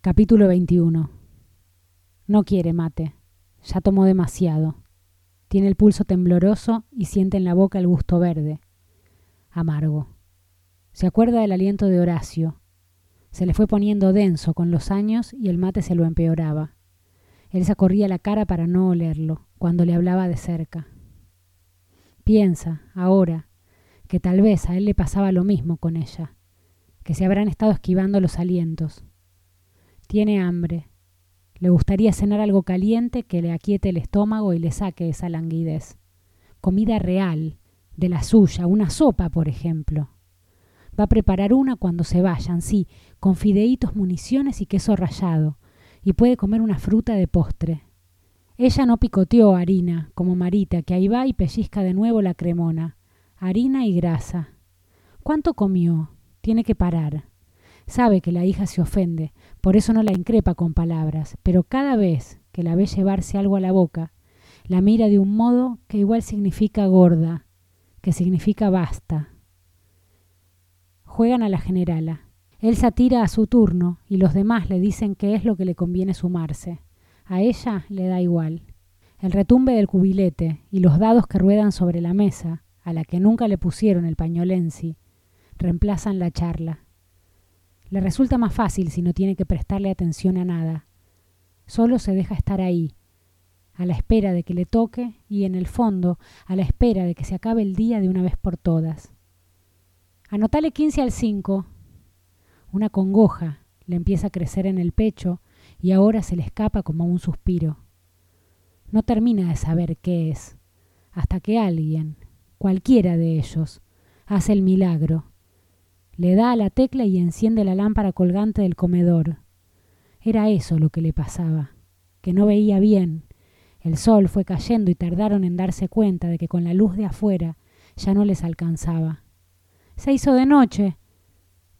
Capítulo 21. No quiere mate. Ya tomó demasiado. Tiene el pulso tembloroso y siente en la boca el gusto verde. Amargo. Se acuerda del aliento de Horacio. Se le fue poniendo denso con los años y el mate se lo empeoraba. Él corría la cara para no olerlo cuando le hablaba de cerca. Piensa, ahora, que tal vez a él le pasaba lo mismo con ella, que se habrán estado esquivando los alientos. Tiene hambre. Le gustaría cenar algo caliente que le aquiete el estómago y le saque esa languidez. Comida real, de la suya, una sopa, por ejemplo. Va a preparar una cuando se vayan, sí, con fideitos, municiones y queso rallado, y puede comer una fruta de postre. Ella no picoteó harina, como Marita, que ahí va y pellizca de nuevo la cremona. Harina y grasa. ¿Cuánto comió? Tiene que parar. Sabe que la hija se ofende, por eso no la increpa con palabras, pero cada vez que la ve llevarse algo a la boca, la mira de un modo que igual significa gorda, que significa basta. Juegan a la generala. Elsa tira a su turno y los demás le dicen qué es lo que le conviene sumarse. A ella le da igual. El retumbe del cubilete y los dados que ruedan sobre la mesa, a la que nunca le pusieron el pañolensi, reemplazan la charla. Le resulta más fácil si no tiene que prestarle atención a nada. Solo se deja estar ahí, a la espera de que le toque y en el fondo a la espera de que se acabe el día de una vez por todas. Anotale 15 al 5. Una congoja le empieza a crecer en el pecho y ahora se le escapa como un suspiro. No termina de saber qué es, hasta que alguien, cualquiera de ellos, hace el milagro. Le da a la tecla y enciende la lámpara colgante del comedor. Era eso lo que le pasaba, que no veía bien. El sol fue cayendo y tardaron en darse cuenta de que con la luz de afuera ya no les alcanzaba. Se hizo de noche,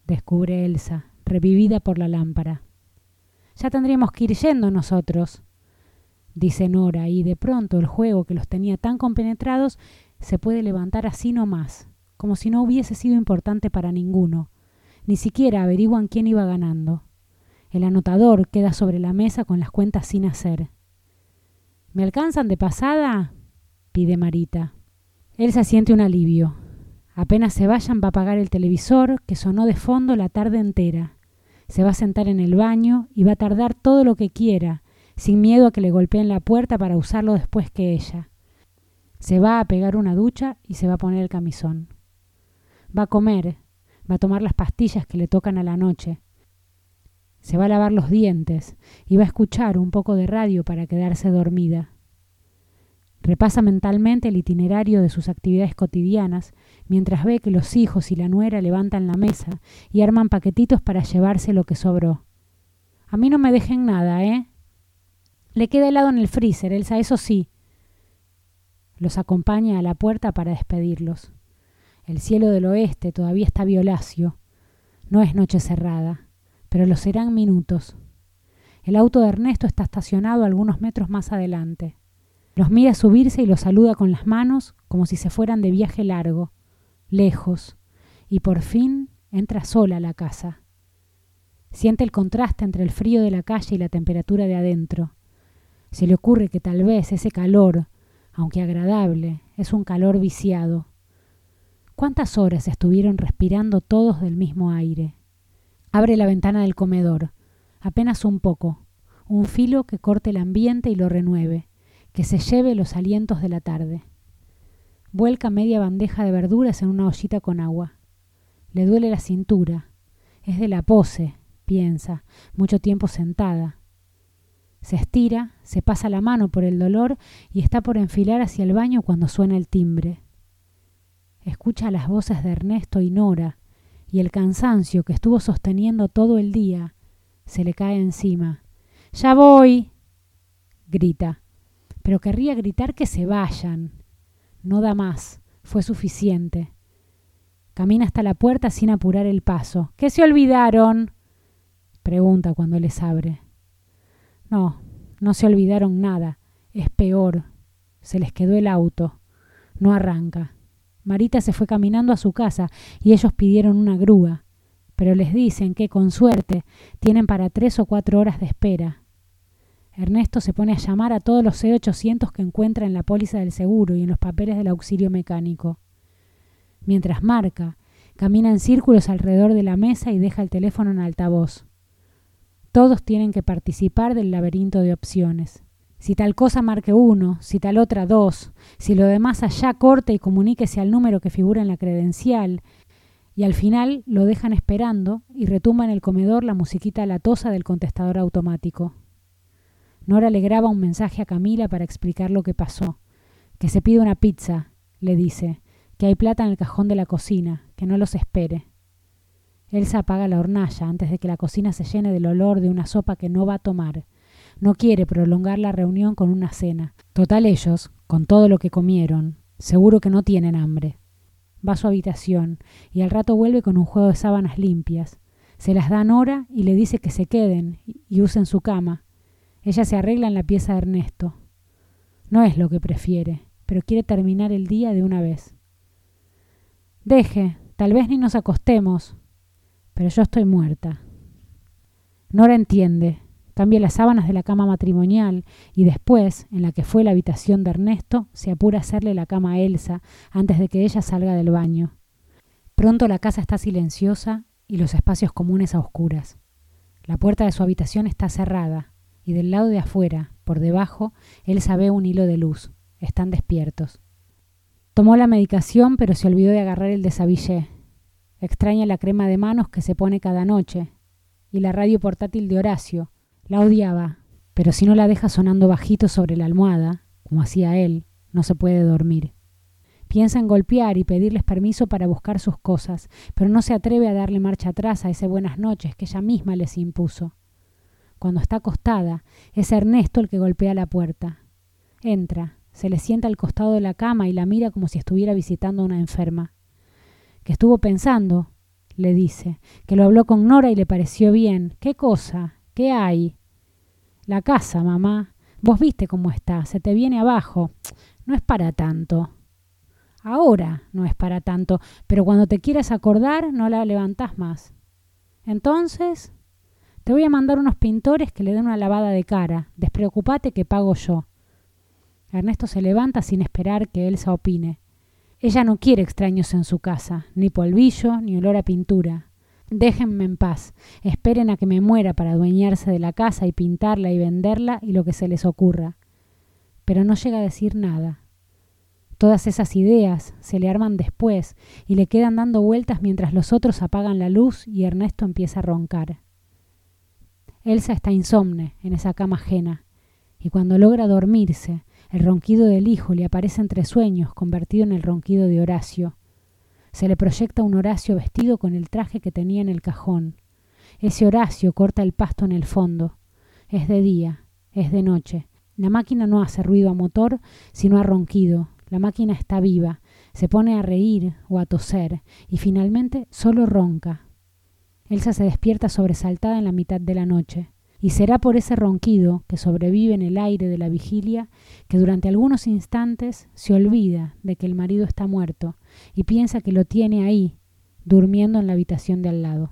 descubre Elsa, revivida por la lámpara. Ya tendríamos que ir yendo nosotros, dice Nora, y de pronto el juego que los tenía tan compenetrados se puede levantar así nomás, como si no hubiese sido importante para ninguno. Ni siquiera averiguan quién iba ganando. El anotador queda sobre la mesa con las cuentas sin hacer. ¿Me alcanzan de pasada? pide Marita. Elsa siente un alivio. Apenas se vayan va a apagar el televisor que sonó de fondo la tarde entera se va a sentar en el baño y va a tardar todo lo que quiera, sin miedo a que le golpeen la puerta para usarlo después que ella. Se va a pegar una ducha y se va a poner el camisón. Va a comer, va a tomar las pastillas que le tocan a la noche. Se va a lavar los dientes y va a escuchar un poco de radio para quedarse dormida. Repasa mentalmente el itinerario de sus actividades cotidianas mientras ve que los hijos y la nuera levantan la mesa y arman paquetitos para llevarse lo que sobró. A mí no me dejen nada, ¿eh? Le queda helado en el freezer, Elsa, eso sí. Los acompaña a la puerta para despedirlos. El cielo del oeste todavía está violáceo. No es noche cerrada, pero lo serán minutos. El auto de Ernesto está estacionado algunos metros más adelante. Los mira subirse y los saluda con las manos como si se fueran de viaje largo, lejos, y por fin entra sola a la casa. Siente el contraste entre el frío de la calle y la temperatura de adentro. Se le ocurre que tal vez ese calor, aunque agradable, es un calor viciado. ¿Cuántas horas estuvieron respirando todos del mismo aire? Abre la ventana del comedor, apenas un poco, un filo que corte el ambiente y lo renueve que se lleve los alientos de la tarde. Vuelca media bandeja de verduras en una ollita con agua. Le duele la cintura. Es de la pose, piensa, mucho tiempo sentada. Se estira, se pasa la mano por el dolor y está por enfilar hacia el baño cuando suena el timbre. Escucha las voces de Ernesto y Nora, y el cansancio que estuvo sosteniendo todo el día se le cae encima. ¡Ya voy! grita pero querría gritar que se vayan. No da más, fue suficiente. Camina hasta la puerta sin apurar el paso. ¿Qué se olvidaron? pregunta cuando les abre. No, no se olvidaron nada. Es peor. Se les quedó el auto. No arranca. Marita se fue caminando a su casa y ellos pidieron una grúa, pero les dicen que, con suerte, tienen para tres o cuatro horas de espera. Ernesto se pone a llamar a todos los C800 que encuentra en la póliza del seguro y en los papeles del auxilio mecánico. Mientras marca, camina en círculos alrededor de la mesa y deja el teléfono en altavoz. Todos tienen que participar del laberinto de opciones. Si tal cosa marque uno, si tal otra dos, si lo demás allá corte y comuníquese al número que figura en la credencial, y al final lo dejan esperando y retumba en el comedor la musiquita latosa del contestador automático. Nora le graba un mensaje a Camila para explicar lo que pasó. Que se pide una pizza, le dice, que hay plata en el cajón de la cocina, que no los espere. Elsa apaga la hornalla antes de que la cocina se llene del olor de una sopa que no va a tomar. No quiere prolongar la reunión con una cena. Total ellos, con todo lo que comieron, seguro que no tienen hambre. Va a su habitación y al rato vuelve con un juego de sábanas limpias. Se las da Nora y le dice que se queden y usen su cama. Ella se arregla en la pieza de Ernesto. No es lo que prefiere, pero quiere terminar el día de una vez. Deje, tal vez ni nos acostemos, pero yo estoy muerta. Nora entiende, cambia las sábanas de la cama matrimonial y después, en la que fue la habitación de Ernesto, se apura a hacerle la cama a Elsa antes de que ella salga del baño. Pronto la casa está silenciosa y los espacios comunes a oscuras. La puerta de su habitación está cerrada y del lado de afuera, por debajo, Elsa ve un hilo de luz. Están despiertos. Tomó la medicación pero se olvidó de agarrar el desabillé. Extraña la crema de manos que se pone cada noche y la radio portátil de Horacio, la odiaba, pero si no la deja sonando bajito sobre la almohada, como hacía él, no se puede dormir. Piensa en golpear y pedirles permiso para buscar sus cosas, pero no se atreve a darle marcha atrás a ese buenas noches que ella misma les impuso. Cuando está acostada, es Ernesto el que golpea la puerta. Entra, se le sienta al costado de la cama y la mira como si estuviera visitando a una enferma. Que estuvo pensando, le dice, que lo habló con Nora y le pareció bien. ¿Qué cosa? ¿Qué hay? La casa, mamá. Vos viste cómo está, se te viene abajo. No es para tanto. Ahora no es para tanto, pero cuando te quieras acordar no la levantás más. Entonces, te voy a mandar unos pintores que le den una lavada de cara. Despreocupate que pago yo. Ernesto se levanta sin esperar que Elsa opine. Ella no quiere extraños en su casa, ni polvillo, ni olor a pintura. Déjenme en paz, esperen a que me muera para adueñarse de la casa y pintarla y venderla y lo que se les ocurra. Pero no llega a decir nada. Todas esas ideas se le arman después y le quedan dando vueltas mientras los otros apagan la luz y Ernesto empieza a roncar. Elsa está insomne en esa cama ajena, y cuando logra dormirse, el ronquido del hijo le aparece entre sueños, convertido en el ronquido de Horacio, se le proyecta un Horacio vestido con el traje que tenía en el cajón. Ese Horacio corta el pasto en el fondo. Es de día, es de noche. La máquina no hace ruido a motor, sino a ronquido. La máquina está viva, se pone a reír o a toser, y finalmente solo ronca. Elsa se despierta sobresaltada en la mitad de la noche. Y será por ese ronquido que sobrevive en el aire de la vigilia que durante algunos instantes se olvida de que el marido está muerto y piensa que lo tiene ahí, durmiendo en la habitación de al lado.